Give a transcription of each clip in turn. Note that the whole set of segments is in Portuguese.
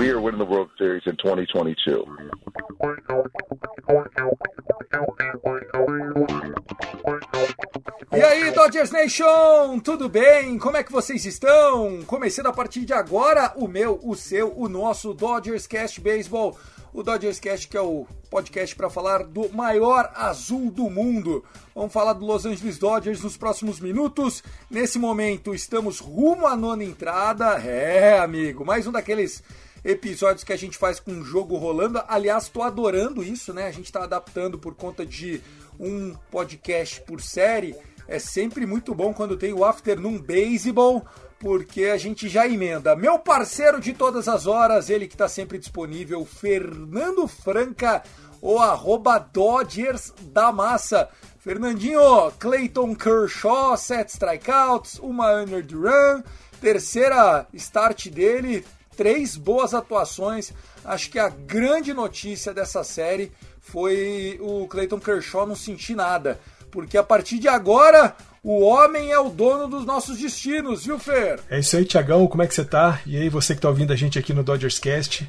We are winning the World Series in 2022. E aí, Dodgers Nation, tudo bem? Como é que vocês estão? Começando a partir de agora o meu, o seu, o nosso Dodgers Cast Baseball. O Dodgers Cast que é o podcast para falar do maior azul do mundo. Vamos falar do Los Angeles Dodgers nos próximos minutos. Nesse momento estamos rumo à nona entrada. É, amigo, mais um daqueles episódios que a gente faz com o jogo rolando. Aliás, tô adorando isso, né? A gente tá adaptando por conta de um podcast por série. É sempre muito bom quando tem o Afternoon Baseball, porque a gente já emenda. Meu parceiro de todas as horas, ele que tá sempre disponível, Fernando Franca, o arroba Dodgers da Massa. Fernandinho, Clayton Kershaw, sete strikeouts, uma earned run, terceira start dele, três boas atuações. Acho que a grande notícia dessa série foi o Clayton Kershaw não sentir nada. Porque a partir de agora, o homem é o dono dos nossos destinos, viu, Fer? É isso aí, Tiagão, como é que você tá? E aí, você que tá ouvindo a gente aqui no Dodgers Cast.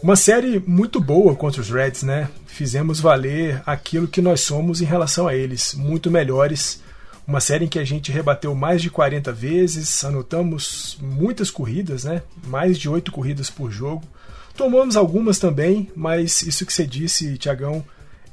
Uma série muito boa contra os Reds, né? Fizemos valer aquilo que nós somos em relação a eles, muito melhores. Uma série em que a gente rebateu mais de 40 vezes, anotamos muitas corridas, né? Mais de 8 corridas por jogo. Tomamos algumas também, mas isso que você disse, Tiagão,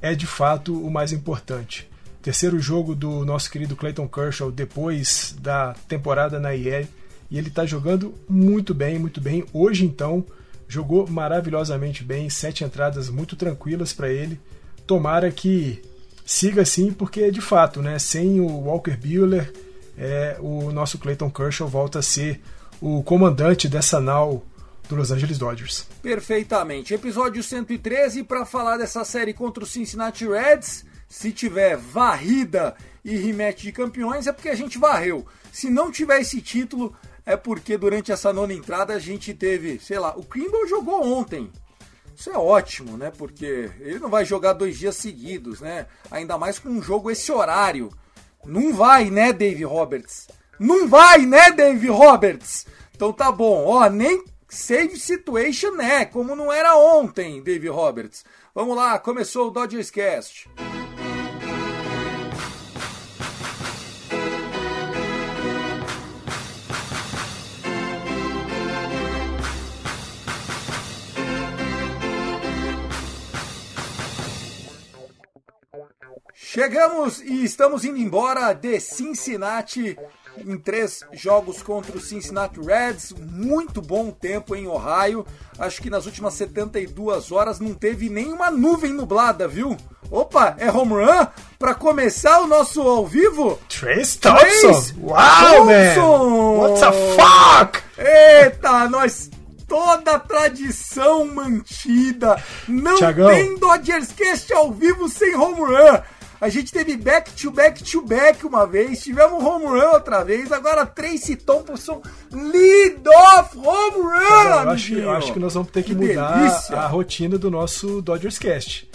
é de fato o mais importante. Terceiro jogo do nosso querido Clayton Kershaw depois da temporada na IE e ele está jogando muito bem, muito bem. Hoje então jogou maravilhosamente bem, sete entradas muito tranquilas para ele. Tomara que siga assim, porque de fato, né, sem o Walker Buehler, é, o nosso Clayton Kershaw volta a ser o comandante dessa nau do Los Angeles Dodgers. Perfeitamente. Episódio 113 para falar dessa série contra o Cincinnati Reds. Se tiver varrida e rematch de campeões, é porque a gente varreu. Se não tiver esse título, é porque durante essa nona entrada a gente teve, sei lá, o Kimble jogou ontem. Isso é ótimo, né? Porque ele não vai jogar dois dias seguidos, né? Ainda mais com um jogo esse horário. Não vai, né, Dave Roberts? Não vai, né, Dave Roberts? Então tá bom, ó, nem save situation né? Como não era ontem, Dave Roberts. Vamos lá, começou o Dodgers Cast. Chegamos e estamos indo embora de Cincinnati em três jogos contra o Cincinnati Reds. Muito bom tempo em Ohio. Acho que nas últimas 72 horas não teve nenhuma nuvem nublada, viu? Opa, é home run? Pra começar o nosso ao vivo? Trace Thompson! Wow, man! What the fuck? Eita, nós toda a tradição mantida. Não Thiagão. tem Dodgers Cast ao vivo sem home run. A gente teve back to back to back uma vez, tivemos home run outra vez, agora Tracy Thompson lead off home run, Eu acho, eu acho que nós vamos ter que, Que mudar delícia. a rotina do nosso Dodgers Cast.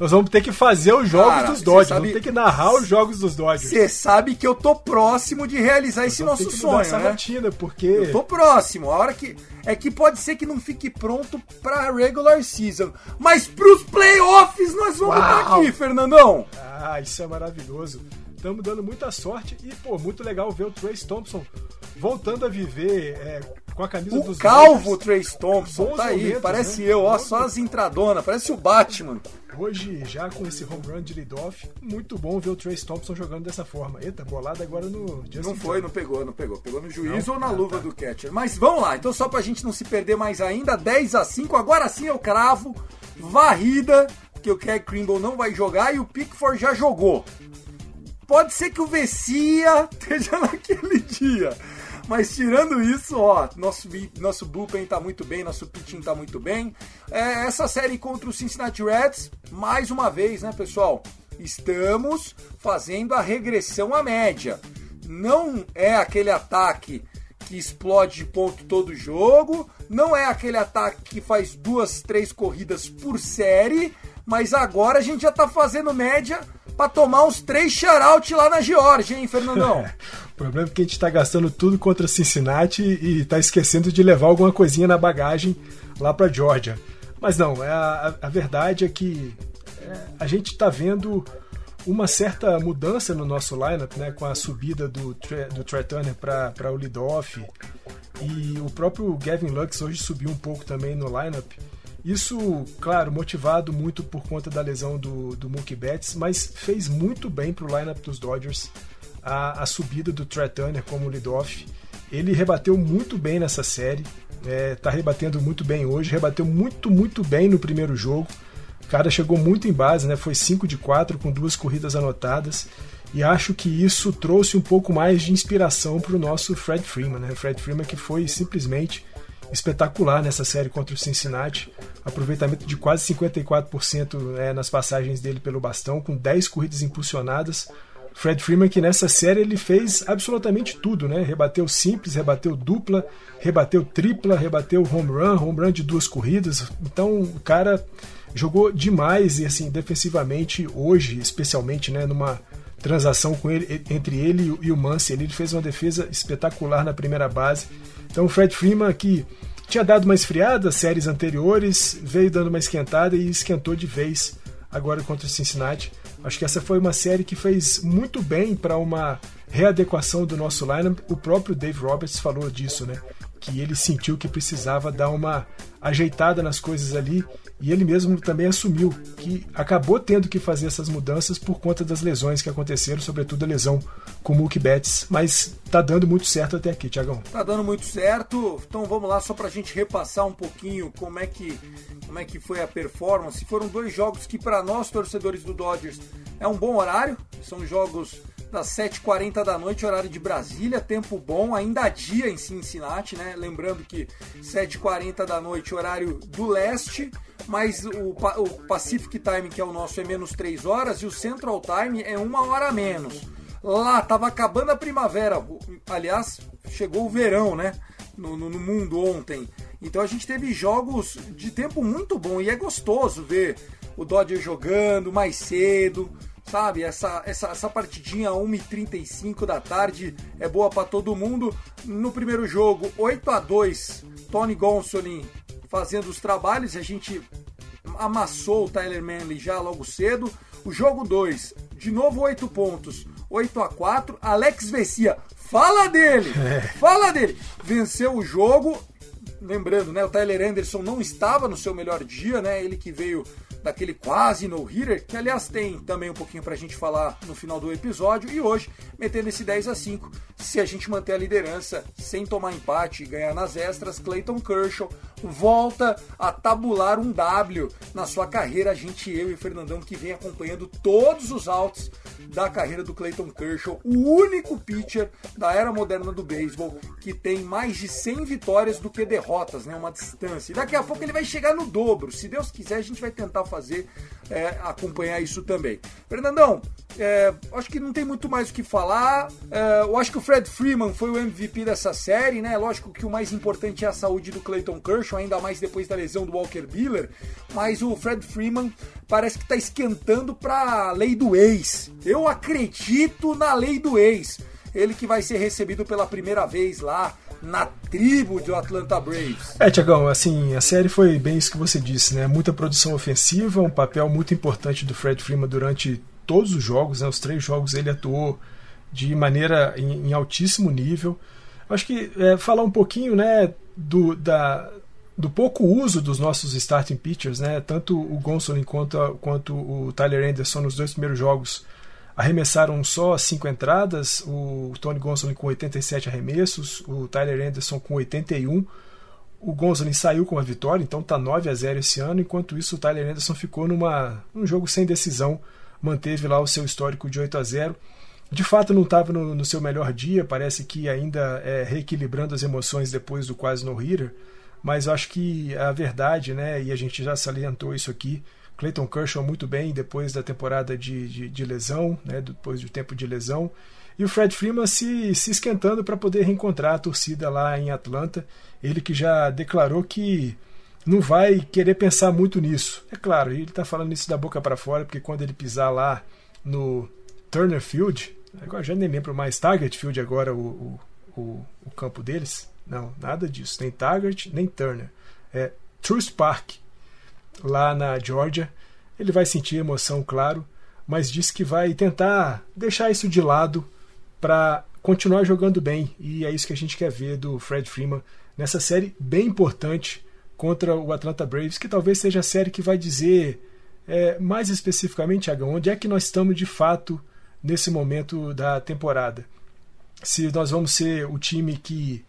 Nós vamos ter que fazer os jogos Cara, dos Dodgers, sabe- vamos ter que narrar os jogos dos Dodgers. Você sabe que eu tô próximo de realizar esse Vamos ter nosso que sonho, essa né? rotina, porque Eu tô próximo. A hora que. É que pode ser que não fique pronto pra regular season. Mas pros playoffs nós vamos estar Uau. aqui, Fernandão. Ah, isso é maravilhoso. Estamos dando muita sorte e, pô, muito legal ver o Trace Thompson voltando a viver é, com a camisa o dos calvo. Trace Thompson, Bons tá aí, momentos, parece né? eu, ó, só as entradonas, parece o Batman. Hoje, já com esse home run de leadoff, muito bom ver o Trace Thompson jogando dessa forma. Eita, bolada agora no Justin Não foi, não pegou, não pegou. Pegou no juiz Não? ou na Ah, luva tá. do catcher. Mas vamos lá, então só pra gente não se perder mais ainda, 10 a 5 agora sim eu cravo, varrida, que o Craig Krimble não vai jogar e o Pickford já jogou. Pode ser que o Vessia esteja naquele dia. Mas tirando isso, ó, nosso, nosso bullpen tá muito bem, nosso pitching tá muito bem. É, essa série contra o Cincinnati Reds, mais uma vez, né, pessoal? Estamos fazendo a regressão à média. Não é aquele ataque que explode de ponto todo jogo, não é aquele ataque que faz duas, três corridas por série, mas agora a gente já tá fazendo média pra tomar uns três shout lá na Georgia, hein, Fernandão? O problema é que a gente tá gastando tudo contra Cincinnati e tá esquecendo de levar alguma coisinha na bagagem lá pra Georgia. Mas não, é a, a- verdade é que é, a gente tá vendo uma certa mudança no nosso lineup, né, com a subida do, do Trey Turner para o leadoff e o próprio Gavin Lux hoje subiu um pouco também no lineup. Isso, claro, motivado muito por conta da lesão do, do Mookie Betts, mas fez muito bem para o lineup dos Dodgers a, a subida do Trey Turner como leadoff. Ele rebateu muito bem nessa série, está rebatendo muito bem hoje, rebateu muito, muito bem no primeiro jogo. O cara chegou muito em base, né? Foi 5 de 4 com duas corridas anotadas. E acho que isso trouxe um pouco mais de inspiração para o nosso Fred Freeman, né? Fred Freeman que foi simplesmente espetacular nessa série contra o Cincinnati. Aproveitamento de quase 54% é, nas passagens dele pelo bastão, com 10 corridas impulsionadas. Fred Freeman que nessa série ele fez absolutamente tudo, né? Rebateu simples, rebateu dupla, rebateu tripla, rebateu home run, home run de duas corridas. Então o cara jogou demais e assim defensivamente hoje, especialmente, né, numa transação com ele entre ele e o- e Muncy, ele fez uma defesa espetacular na primeira base. Então o Fred Freeman que tinha dado uma esfriada séries anteriores, veio dando uma esquentada e esquentou de vez agora contra o Cincinnati. Acho que essa foi uma série que fez muito bem para uma readequação do nosso lineup. O próprio Dave Roberts falou disso, né? Que ele sentiu que precisava dar uma ajeitada nas coisas ali e ele mesmo também assumiu que acabou tendo que fazer essas mudanças por conta das lesões que aconteceram, sobretudo a lesão com o Mookie Betts, mas tá dando muito certo até aqui, Tiagão. Tá dando muito certo. Então vamos lá só pra gente repassar um pouquinho como é que como é que foi a performance. Foram dois jogos que para nós torcedores do Dodgers é um bom horário. São jogos das 7h40 da noite, horário de Brasília, tempo bom, ainda há dia em Cincinnati, né? Lembrando que 7h40 da noite, horário do leste, mas o, o Pacific Time, que é o nosso, é menos 3 horas, e o Central Time é uma hora a menos. Lá, tava acabando a primavera. Aliás, chegou o verão, né? No, no- no mundo ontem. Então a gente teve jogos de tempo muito bom e é gostoso ver o Dodger jogando mais cedo, sabe? Essa, essa, essa partidinha 1h35 da tarde é boa para todo mundo. No primeiro jogo, 8 a 2 Tony Gonsolin fazendo os trabalhos, a gente amassou o Tyler Manley já logo cedo. O jogo 2, de novo 8 pontos, 8 a 4 Alex Vessia, fala dele! Fala dele! Venceu o jogo. Lembrando, né, o Tyler Anderson não estava no seu melhor dia, né? Ele que veio daquele quase no-hitter, que aliás tem também um pouquinho pra gente falar no final do episódio, e hoje, metendo esse 10 a 5 se a gente manter a liderança sem tomar empate e ganhar nas extras, Clayton Kershaw volta a tabular um W na sua carreira, a gente, eu e Fernandão, que vem acompanhando todos os outs da carreira do Clayton Kershaw, o único pitcher da era moderna do beisebol que tem mais de 100 vitórias do que derrotas, né? Uma distância. E daqui a pouco ele vai chegar no dobro. Se Deus quiser, a gente vai tentar fazer, é, acompanhar isso também. Fernandão, é, acho que não tem muito mais o que falar. É, eu acho que o Fred Freeman foi o MVP dessa série, né? Lógico que o mais importante é a saúde do Clayton Kershaw, ainda mais depois da lesão do Walker Buehler. Mas o Fred Freeman parece que está esquentando para a lei do ex. Eu acredito na lei do ex. Ele que vai ser recebido pela primeira vez lá na tribo do Atlanta Braves. É, Tiagão, assim, a série foi bem isso que você disse, né? Muita produção ofensiva, um papel muito importante do Fred Freeman durante todos os jogos, né? os três jogos ele atuou de maneira em, em altíssimo nível. Acho que é, falar um pouquinho né, do, da, do pouco uso dos nossos starting pitchers, né? Tanto o Gonsolin quanto, quanto o Tyler Anderson nos dois primeiros jogos arremessaram só cinco entradas, o Tony Gonsolin com 87 arremessos, o Tyler Anderson com 81. O Gonsolin saiu com a vitória, então está 9 a 0 esse ano, enquanto isso o Tyler Anderson ficou numa um jogo sem decisão, manteve lá o seu histórico de 8 a 0. De fato não estava no, no, seu melhor dia, parece que ainda é, reequilibrando as emoções depois do quase no-hitter, mas acho que a verdade, né, e a gente já salientou isso aqui, Clayton Kershaw muito bem depois da temporada de, de, de lesão, né, depois do tempo de lesão, e o Fred Freeman se, se esquentando para poder reencontrar a torcida lá em Atlanta, ele que já declarou que não vai querer pensar muito nisso. É claro, ele está falando isso da boca para fora, porque quando ele pisar lá no Turner Field, agora já nem lembro mais, Target Field agora o, o, o, o campo deles, não, nada disso. Nem Taggart, nem Turner. É Truist Park, lá na Georgia. Ele vai sentir emoção, claro, mas disse que vai tentar deixar isso de lado para continuar jogando bem. E é isso que a gente quer ver do Fred Freeman nessa série bem importante contra o Atlanta Braves, que talvez seja a série que vai dizer é, mais especificamente, Agão, onde é que nós estamos de fato nesse momento da temporada. Se nós vamos ser o time que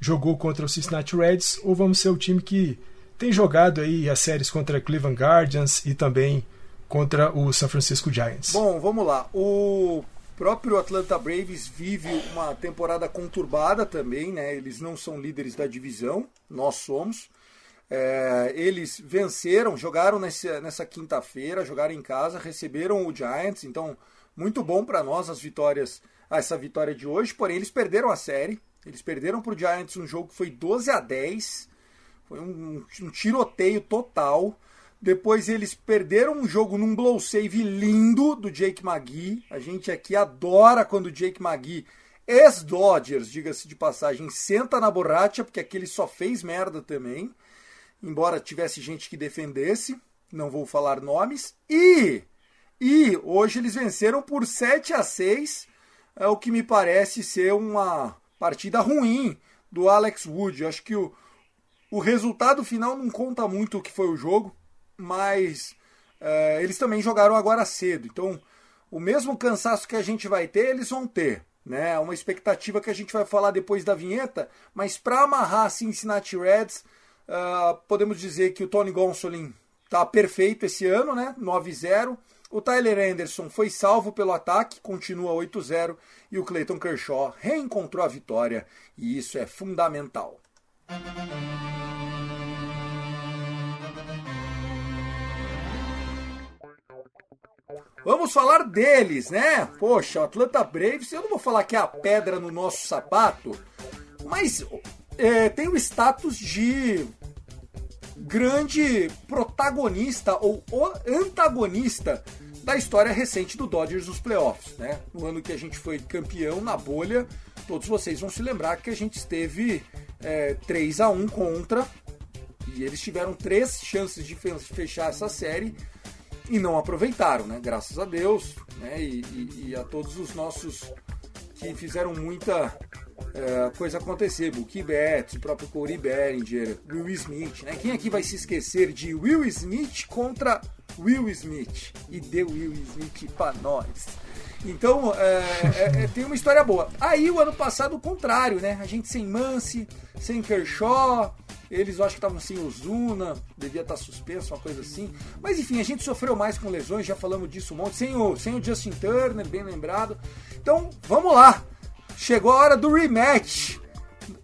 jogou contra o Cincinnati Reds ou vamos ser o time que tem jogado aí as séries contra Cleveland Guardians e também contra o San Francisco Giants. Bom, vamos lá. O próprio Atlanta Braves vive uma temporada conturbada também, né? Eles não são líderes da divisão, nós somos. É, eles venceram, jogaram nessa, nessa quinta-feira, jogaram em casa, receberam o Giants, então muito bom para nós as vitórias, essa vitória de hoje. Porém, eles perderam a série, eles perderam para o Giants um jogo que foi 12 a 10. Foi um, um, tiroteio total. Depois eles perderam um jogo num blow save lindo do Jake McGee. A gente aqui adora quando o Jake McGee, ex-Dodgers, diga-se de passagem, senta na borracha, porque aqui ele só fez merda também. Embora tivesse gente que defendesse, não vou falar nomes. E, e hoje eles venceram por 7 a 6, é o que me parece ser uma partida ruim do Alex Wood. Acho que o, o resultado final não conta muito o que foi o jogo, mas é, eles também jogaram agora cedo. Então, o mesmo cansaço que a gente vai ter, eles vão ter. Né? Uma expectativa que a gente vai falar depois da vinheta, mas para amarrar Cincinnati Reds, uh, podemos dizer que o Tony Gonsolin está perfeito esse ano, né? 9-0. O Tyler Anderson foi salvo pelo ataque, continua 8-0 e o Clayton Kershaw reencontrou a vitória e isso é fundamental. Vamos falar deles, né? Poxa, o Atlanta Braves, eu não vou falar que é a pedra no nosso sapato, mas é, tem o status de grande protagonista ou antagonista da história recente do Dodgers nos playoffs. Né? No ano que a gente foi campeão na bolha, todos vocês vão se lembrar que a gente esteve é, 3 a 1 contra e eles tiveram três chances de fechar essa série e não aproveitaram, né? Graças a Deus, né? E, e, e a todos os nossos que fizeram muita é, coisa acontecer. Mookie Betts, o próprio Corey Bellinger, Will Smith, né? Quem aqui vai se esquecer de Will Smith contra Will Smith? E deu Will Smith para nós. Então, é, é, é, tem uma história boa. Aí, o ano passado, o contrário, né? A gente sem Mance, sem Kershaw, eles acho que estavam sem Ozuna, devia estar suspenso, uma coisa assim. Mas enfim, a gente sofreu mais com lesões, já falamos disso um monte. Sem o, sem o Justin Turner, bem lembrado. Então, vamos lá. Chegou a hora do rematch.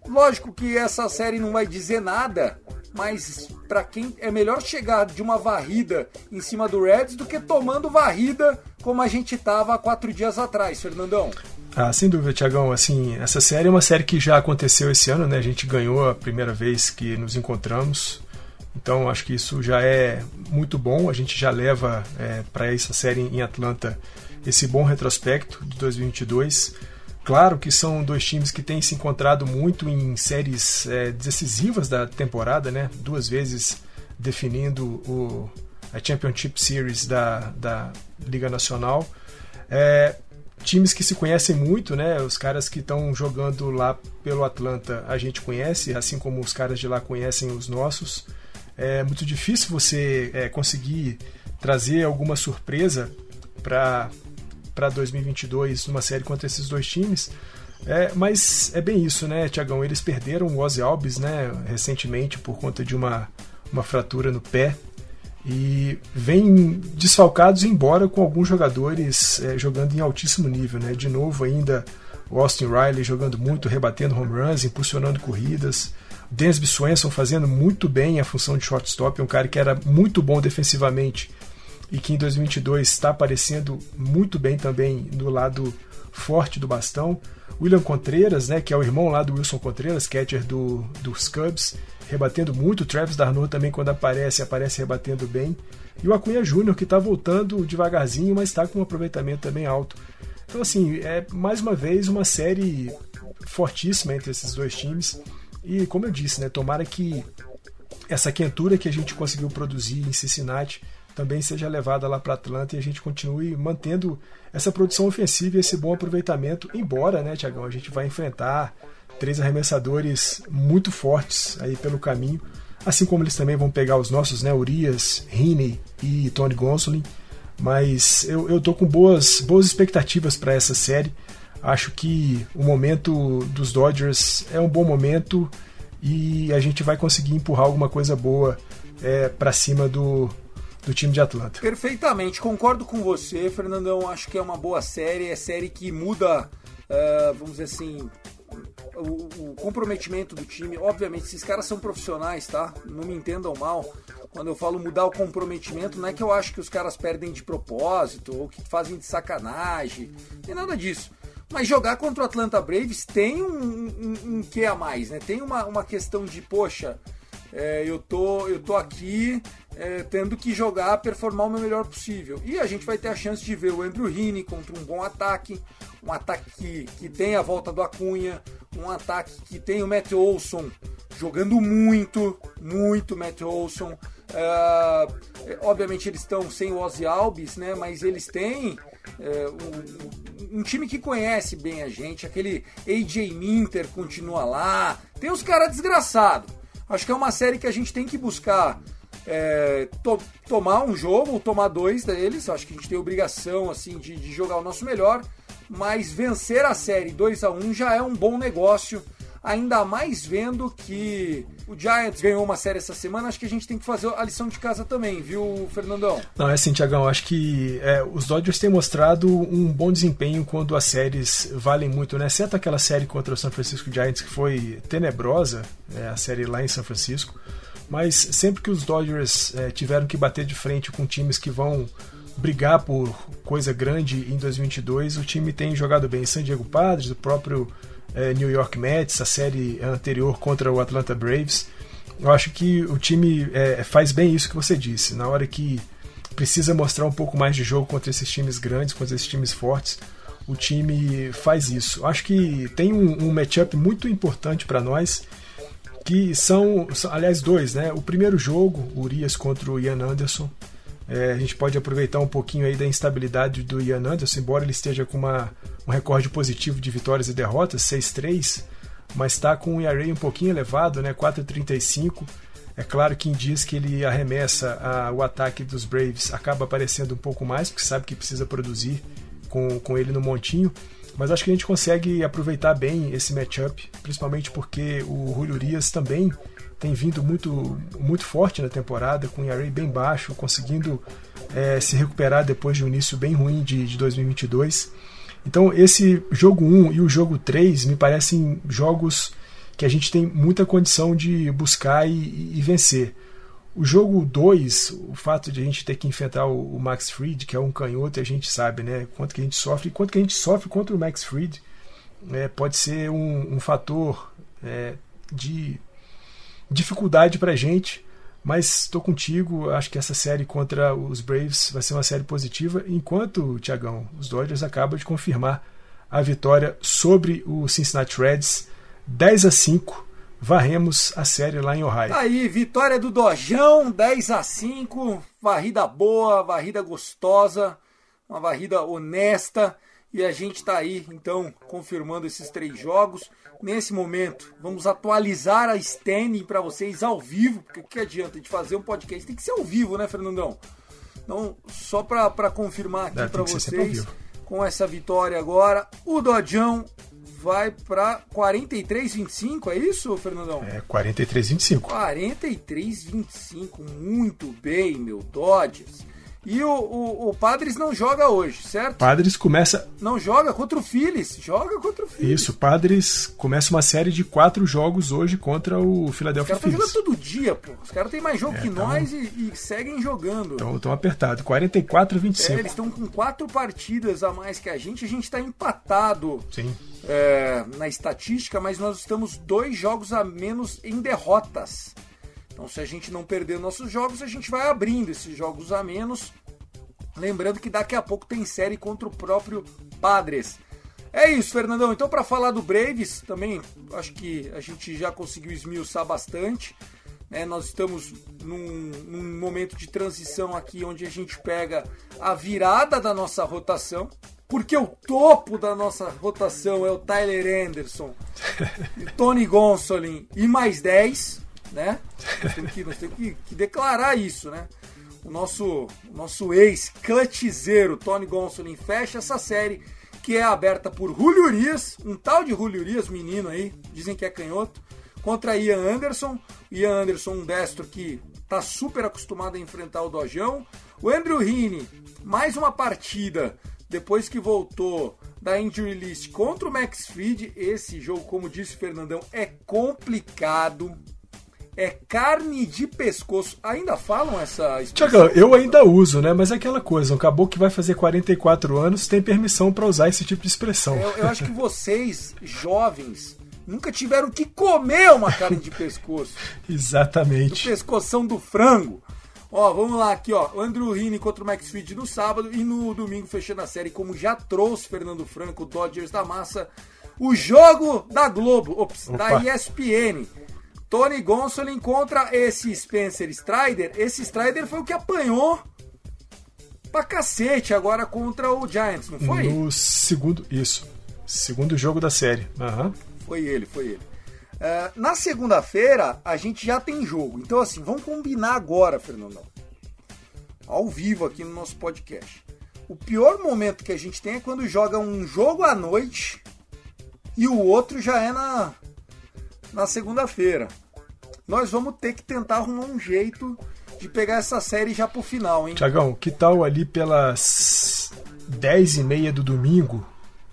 Lógico que essa série não vai dizer nada, mas para quem é melhor chegar de uma varrida em cima do Reds do que tomando varrida como a gente tava há quatro dias atrás, Fernandão. Ah, sem dúvida, Tiagão. Assim, essa série é uma série que já aconteceu esse ano, né? A gente ganhou a primeira vez que nos encontramos. Então, acho que isso já é muito bom. A gente já leva é, para essa série em Atlanta esse bom retrospecto de 2022. Claro que são dois times que têm se encontrado muito em séries é, decisivas da temporada, né? Duas vezes definindo o, a Championship Series da, da Liga Nacional. É, times que se conhecem muito, né? Os caras que estão jogando lá pelo Atlanta a gente conhece, assim como os caras de lá conhecem os nossos. É muito difícil você é, conseguir trazer alguma surpresa para para 2022 numa série contra esses dois times. É, mas é bem isso, né, Tiagão? Eles perderam o Ozzy Alves, né, recentemente por conta de uma, uma fratura no pé e vem desfalcados embora com alguns jogadores é, jogando em altíssimo nível, né? De novo ainda o Austin Riley jogando muito, rebatendo home runs, impulsionando corridas. Dansby Swenson fazendo muito bem a função de shortstop, um cara que era muito bom defensivamente e que em 2022 está aparecendo muito bem também no lado forte do bastão. William Contreras, né, que é o irmão lá do Wilson Contreras, catcher do, dos Cubs, rebatendo muito. Travis Darno também, quando aparece, aparece rebatendo bem. E o Acunha Júnior, que está voltando devagarzinho, mas está com um aproveitamento também alto. Então, assim, é mais uma vez uma série fortíssima entre esses dois times. E, como eu disse, né, tomara que essa quentura que a gente conseguiu produzir em Cincinnati também seja levada lá para Atlanta e a gente continue mantendo essa produção ofensiva e esse bom aproveitamento, embora, né, Tiagão, a gente vai enfrentar três arremessadores muito fortes aí pelo caminho, assim como eles também vão pegar os nossos, né, Urias, Rini e Tony Gonsolin, mas eu, eu tô com boas, boas expectativas para essa série. Acho que o momento dos Dodgers é um bom momento e a gente vai conseguir empurrar alguma coisa boa é, para cima do, do time de Atlanta. Perfeitamente, concordo com você, Fernandão. Acho que é uma boa série, é série que muda, uh, vamos dizer assim, o, o, comprometimento do time. Obviamente, esses caras são profissionais, tá? Não me entendam mal. Quando eu falo mudar o comprometimento, não é que eu acho que os caras perdem de propósito ou que fazem de sacanagem, nem nada disso. Mas jogar contra o Atlanta Braves tem um, um, um quê a mais, né? Tem uma, uma questão de, poxa, é, eu, tô, eu tô aqui é, tendo que jogar, performar o meu melhor possível. E a gente vai ter a chance de ver o Andrew Heaney contra um bom ataque, um ataque que, tem a volta do Acunha, um ataque que tem o Matt Olson jogando muito, muito Matt Olson. É, obviamente eles estão sem o Ozzy Alves, né? Mas eles têm é, um, um, time que conhece bem a gente. Aquele AJ Minter continua lá. Tem os caras desgraçados. Acho que é uma série que a gente tem que buscar é, to tomar um jogo ou tomar dois deles. Acho que a gente tem obrigação assim de, de jogar o nosso melhor. Mas vencer a série 2 a 1 já é um bom negócio. Ainda mais vendo que o Giants ganhou uma série essa semana, acho que a gente tem que fazer a lição de casa também, viu, Fernandão? Não, é assim, Tiagão, acho que é, os Dodgers têm mostrado um bom desempenho quando as séries valem muito, né? Exceto aquela série contra o San Francisco Giants que foi tenebrosa, é, a série lá em São Francisco. Mas sempre que os Dodgers é, tiveram que bater de frente com times que vão brigar por coisa grande em 2022, o time tem jogado bem. San Diego Padres, o próprio é, New York Mets, a série anterior contra o Atlanta Braves. Eu acho que o time é, faz bem isso que você disse. Na hora que precisa mostrar um pouco mais de jogo contra esses times grandes, contra esses times fortes, o time faz isso. Acho que tem um, um matchup muito importante para nós, que são, aliás, dois, né? O primeiro jogo, Urias contra o Ian Anderson. É, a gente pode aproveitar um pouquinho aí da instabilidade do Ian Anderson, embora ele esteja com uma, um recorde positivo de vitórias e derrotas, 6-3, mas está com um ERA um pouquinho elevado, né, 4,35. É claro que em dias que ele arremessa a, o ataque dos Braves acaba aparecendo um pouco mais, porque sabe que precisa produzir com, com ele no montinho. Mas acho que a gente consegue aproveitar bem esse matchup, principalmente porque o Julio também tem vindo muito, muito forte na temporada, com o ERA bem baixo, conseguindo é, se recuperar depois de um início bem ruim de, de 2022. Então, esse jogo 1 e o jogo 3 me parecem jogos que a gente tem muita condição de buscar e, e vencer. O jogo 2, o fato de a gente ter que enfrentar o, o, Max Fried, que é um canhoto, a gente sabe né, quanto que a gente sofre, quanto que a gente sofre contra o Max Fried, é, pode ser um, um fator é, de dificuldade pra gente, mas estou contigo. Acho que essa série contra os Braves vai ser uma série positiva. Enquanto, Tiagão, os Dodgers acabam de confirmar a vitória sobre o Cincinnati Reds 10 a 5. Varremos a série lá em Ohio. Aí, vitória do Dojão, 10 a 5. Varrida boa, varrida gostosa. uma varrida honesta. E a gente está aí, então, confirmando esses três jogos. Nesse momento, vamos atualizar a standing para vocês ao vivo, porque o que adianta de fazer um podcast? Tem que ser ao vivo, né, Fernandão? Então, só para confirmar aqui para vocês, com essa vitória agora, o Dodjão vai para 43,25, é isso, Fernandão? É, 43,25. 43,25, muito bem, meu Dodgers. E o, o, o, Padres não joga hoje, certo? Padres começa. Não joga contra o Phillies. Joga contra o Phillies. Isso, Padres começa uma série de quatro jogos hoje contra o Philadelphia Phillies. Os caras estão jogando todo dia, pô. Os caras têm mais jogo é, que tão... nós e, e, seguem jogando. Estão apertados. 44 a 25. É, eles estão com quatro partidas a mais que a gente. A gente está empatado Sim. É, na estatística, mas nós estamos dois jogos a menos em derrotas. Então, se a gente não perder nossos jogos, a gente vai abrindo esses jogos a menos. Lembrando que daqui a pouco tem série contra o próprio Padres. É isso, Fernandão. Então, para falar do Braves, também acho que a gente já conseguiu esmiuçar bastante. É, nós estamos num, num, momento de transição aqui onde a gente pega a virada da nossa rotação, porque o topo da nossa rotação é o Tyler Anderson, Tony Gonsolin e mais 10 né? Nós temos que, nós temos que, que declarar isso, né? O nosso, o nosso ex-clutzeiro Tony Gonsolin fecha essa série que é aberta por Julio Urias, um tal de Julio Urias, menino aí, dizem que é canhoto, contra Ian Anderson. Ian Anderson, um destro que tá super acostumado a enfrentar o Dojão. O Andrew Heaney, mais uma partida depois que voltou da injury list contra o Max Fried. Esse jogo, como disse o Fernandão, é complicado é carne de pescoço. Ainda falam essa expressão? eu ainda uso, né? Mas é aquela coisa, um caboclo que vai fazer 44 anos tem permissão para usar esse tipo de expressão. Eu, eu acho que vocês, jovens, nunca tiveram que comer uma carne de pescoço. Exatamente. Do pescoção do frango. Ó, vamos lá aqui, ó. Andrew Rini contra o Max Fried no sábado e no domingo fechando a série, como já trouxe Fernando Franco, Dodgers da Massa, o jogo da Globo, ops, da ESPN. Tony Gonsolin contra esse Spencer Strider. Esse Strider foi o que apanhou pra cacete agora contra o Giants, não foi? No segundo, isso. Segundo jogo da série. Uhum. Foi ele, foi ele. Uh, na segunda-feira, a gente já tem jogo. Então, assim, vamos combinar agora, Fernandão. Ao vivo aqui no nosso podcast. O pior momento que a gente tem é quando joga um jogo à noite e o outro já é na, na segunda-feira nós vamos ter que tentar arrumar um jeito de pegar essa série já pro final, hein? Tiagão, que tal ali pelas 10 e meia do domingo?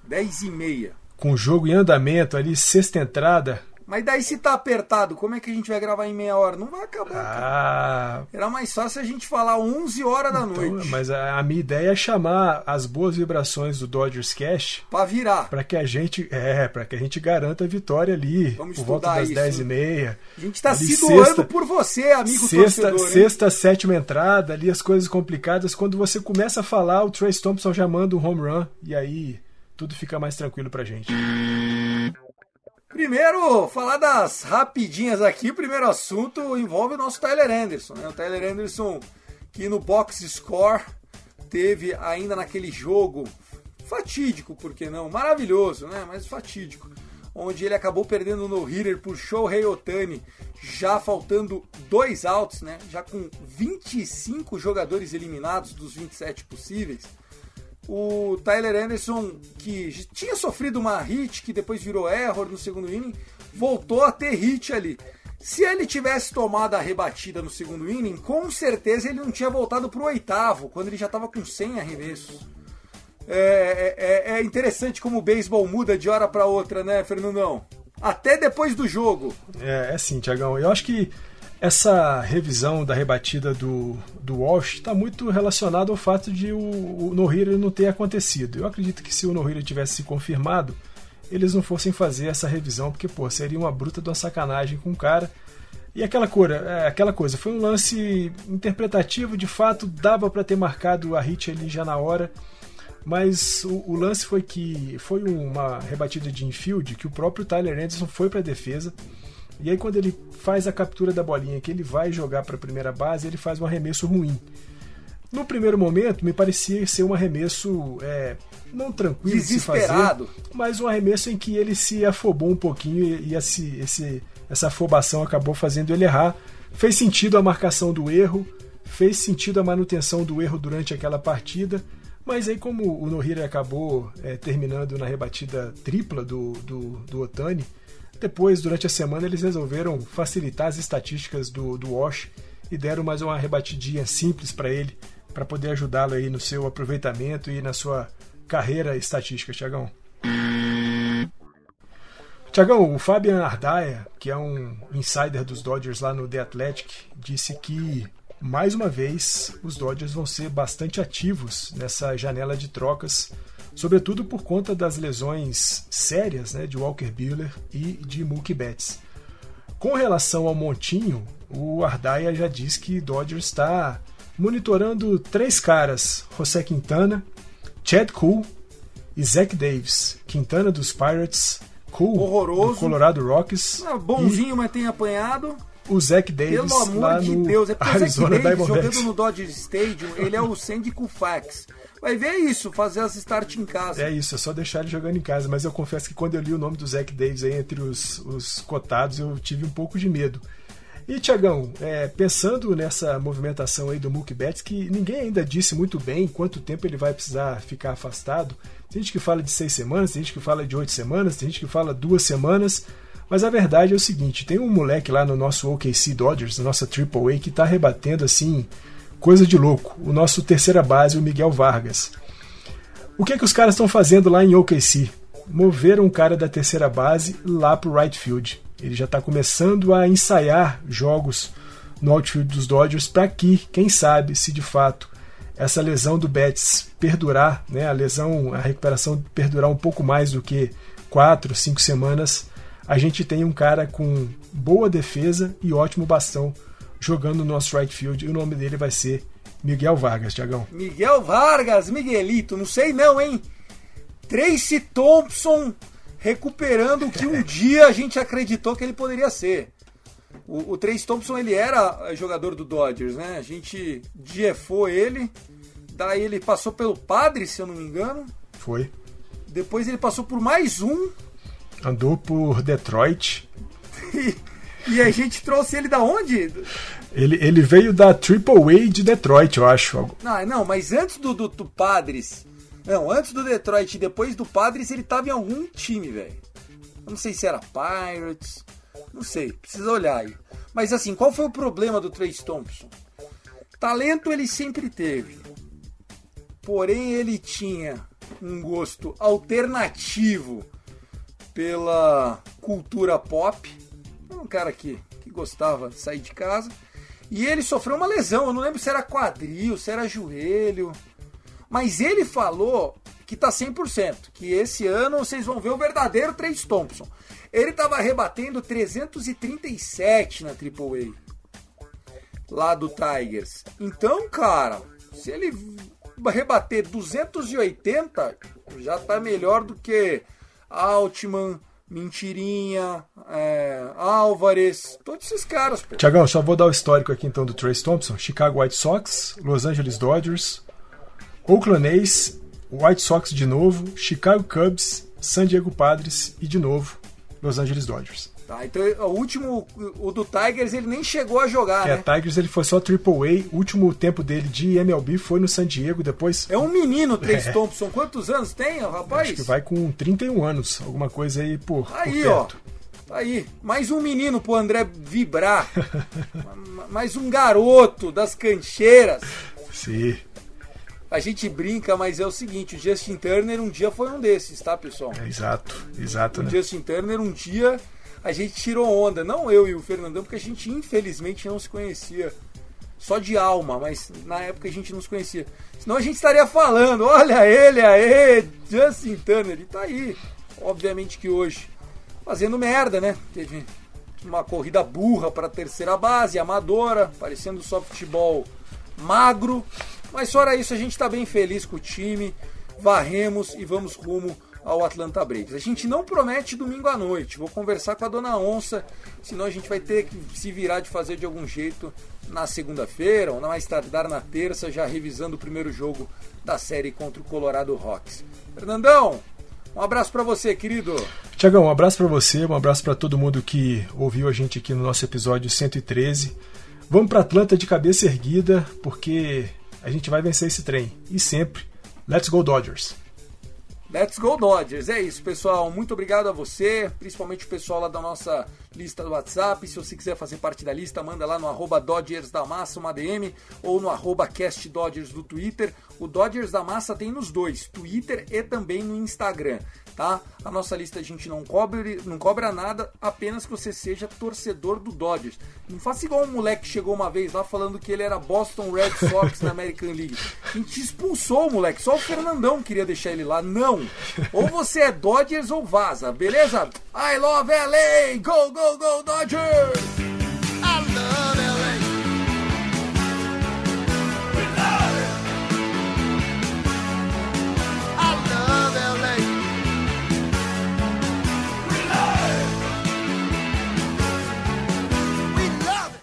10 e meia. Com o jogo em andamento ali, sexta entrada, mas daí se tá apertado, como é que a gente vai gravar em meia hora? Não vai acabar. Ah. Era mais fácil a gente falar 11 horas da então, noite. Mas a, minha ideia é chamar as boas vibrações do Dodgers Cash para virar. Para que a gente, é, para que a gente garanta a vitória ali Vamos por volta das isso. 10 e meia. A gente tá se doando sexta, por você, amigo sexta, torcedor. Sexta, sétima entrada, ali as coisas complicadas, quando você começa a falar, o Trace Thompson já manda um home run e aí tudo fica mais tranquilo pra gente. Primeiro, falar das rapidinhas aqui. O primeiro assunto envolve o nosso Tyler Anderson. Né? O Tyler Anderson, que no box score teve ainda naquele jogo fatídico, por que não? Maravilhoso, né? Mas fatídico. Onde ele acabou perdendo no hitter por Shohei Otani, já faltando dois outs, né? Já com 25 jogadores eliminados dos 27 possíveis o Tyler Anderson, que tinha sofrido uma hit, que depois virou error no segundo inning, voltou a ter hit ali. Se ele tivesse tomado a rebatida no segundo inning, com certeza ele não tinha voltado para o oitavo, quando ele já estava com 100 arremessos. É, é, é, interessante como o beisebol muda de hora para outra, né, Fernandão? Até depois do jogo. É, é assim, Tiagão. Eu acho que essa revisão da rebatida do, do Walsh está muito relacionada ao fato de o, o no-hitter não ter acontecido. Eu acredito que se o no-hitter tivesse se confirmado, eles não fossem fazer essa revisão, porque pô, seria uma bruta de uma sacanagem com o cara. E aquela, cor, é, aquela coisa, foi um lance interpretativo, de fato dava para ter marcado a hit ali já na hora, mas o, o, lance foi que foi uma rebatida de infield que o próprio Tyler Anderson foi para a defesa e aí quando ele faz a captura da bolinha que ele vai jogar para a primeira base, ele faz um arremesso ruim. No primeiro momento, me parecia ser um arremesso é, não tranquilo de se fazer, Desesperado. mas um arremesso em que ele se afobou um pouquinho e, e esse, esse- essa afobação acabou fazendo ele errar. Fez sentido a marcação do erro, fez sentido a manutenção do erro durante aquela partida, mas aí como o Nohira acabou é, terminando na rebatida tripla do, do, do Otani, depois, durante a semana, eles resolveram facilitar as estatísticas do, do Wash e deram mais uma rebatidinha simples para ele, para poder ajudá-lo aí no seu aproveitamento e na sua carreira estatística, Tiagão. Tiagão, o Fabian Ardaia, que é um insider dos Dodgers lá no The Athletic, disse que mais uma vez os Dodgers vão ser bastante ativos nessa janela de trocas, sobretudo por conta das lesões sérias né, de Walker Buehler e de Mookie Betts. Com relação ao Montinho, o Ardaia já diz que Dodgers está monitorando três caras: José Quintana, Chad Cool e Zach Davis. Quintana dos Pirates, Cool Horroroso. do Colorado Rockies Ah, bonzinho, mas tem apanhado. o Zach Davis Pelo amor lá de Deus, é porque o Zac Arizona Davis Diamondbacks. jogando no Dodger Stadium, ele é o Sandy Koufax. Vai ver isso, fazer as start em casa. É isso, é só deixar ele jogando em casa. Mas eu confesso que quando eu li o nome do Zach Davis aí entre os, os cotados, eu tive um pouco de medo. E, Tiagão, é, pensando nessa movimentação aí do Mookie Betts, que ninguém ainda disse muito bem quanto tempo ele vai precisar ficar afastado. Tem gente que fala de seis semanas, tem gente que fala de oito semanas, tem gente que fala duas semanas. Mas a verdade é o seguinte: tem um moleque lá no nosso OKC Dodgers, na nossa AAA, que tá rebatendo assim, coisa de louco. O nosso terceira base, o Miguel Vargas. O que, que os caras estão fazendo lá em OKC? Moveram um cara da terceira base lá pro right field. Ele já está começando a ensaiar jogos no outfield dos Dodgers para que, quem sabe, se de fato essa lesão do Betts perdurar, né, a lesão, a recuperação perdurar um pouco mais do que quatro, cinco semanas, a gente tem um cara com boa defesa e ótimo bastão jogando no nosso right field. E o nome dele vai ser Miguel Vargas, Tiagão. Miguel Vargas, Miguelito, não sei não, hein? Tracy Thompson recuperando o que um dia a gente acreditou que ele poderia ser. O, o Trace Thompson ele era jogador do Dodgers, né? A gente diefou ele, daí ele passou pelo Padre, se eu não me engano. Foi. Depois ele passou por mais um Andou por Detroit. e, e a gente trouxe ele da onde? Ele, ele veio da Triple A de Detroit, eu acho. Não, não, mas antes do, do, do Padres. Não, antes do Detroit e depois do Padres, ele tava em algum time, velho. Não sei se era Pirates. Não sei, precisa olhar aí. Mas assim, qual foi o problema do Trace Thompson? Talento ele sempre teve. Porém, ele tinha um gosto alternativo pela cultura pop. Um cara que, que gostava de sair de casa. E ele sofreu uma lesão, eu não lembro se era quadril, se era joelho. Mas ele falou que tá 100%, que esse ano vocês vão ver o verdadeiro Trace Thompson. Ele tava rebatendo 337 na AAA. Lá do Tigers. Então, cara, se ele rebater 280, já tá melhor do que Altman, Mentirinha, é, Álvares, todos esses caras. Tiagão, só vou dar o histórico aqui então do Trace Thompson: Chicago White Sox, Los Angeles Dodgers, Oakland A's, White Sox de novo, Chicago Cubs, San Diego Padres e de novo Los Angeles Dodgers. Tá, então o último, o do Tigers, ele nem chegou a jogar, É, né? Tigers ele foi só Triple A, o último tempo dele de MLB foi no San Diego, depois É um menino, Trace Thompson. Quantos anos tem, ó, rapaz? acho que vai com 31 anos, alguma coisa aí por, por Aí, ó. perto. Tá aí. Mais um menino pro André vibrar. Ma- Mais um garoto das cancheiras. Sim. A gente brinca, mas é o seguinte: o Justin Turner um dia foi um desses, tá, pessoal? É, exato, exato, O né? Justin Turner um dia a gente tirou onda. Não eu e o Fernandão, porque a gente infelizmente não se conhecia. Só de alma, mas na época a gente não se conhecia. Senão a gente estaria falando, olha ele aí, Justin Turner, ele tá aí. Obviamente que hoje, fazendo merda, né? Teve uma corrida burra para a terceira base, amadora, parecendo softball magro. Mas fora isso, a gente está bem feliz com o time. Varremos e vamos rumo ao Atlanta Braves. A gente não promete domingo à noite. Vou conversar com a dona Onça, senão a gente vai ter que se virar de fazer de algum jeito na segunda-feira ou mais tardar na terça, já revisando o primeiro jogo da série contra o Colorado Rocks. Fernandão, um abraço para você, querido. Tiagão, um abraço para você, um abraço para todo mundo que ouviu a gente aqui no nosso episódio 113. Vamos para Atlanta de cabeça erguida, porque a gente vai vencer esse trem. E sempre. Let's go Dodgers! Let's go Dodgers. É isso, pessoal. Muito obrigado a você, principalmente o pessoal lá da nossa lista do WhatsApp. Se você quiser fazer parte da lista, manda lá no arroba Dodgers da Massa uma DM ou no arroba Cast Dodgers do Twitter. O Dodgers da Massa tem nos dois, Twitter e também no Instagram tá? A nossa lista a gente não cobra, não cobra nada, apenas que você seja torcedor do Dodgers. Não faça igual um moleque que chegou uma vez lá falando que ele era Boston Red Sox na American League. A gente expulsou o moleque, só o Fernandão queria deixar ele lá. Não! Ou você é Dodgers ou vaza, beleza? I love LA! Go, go, go, Dodgers!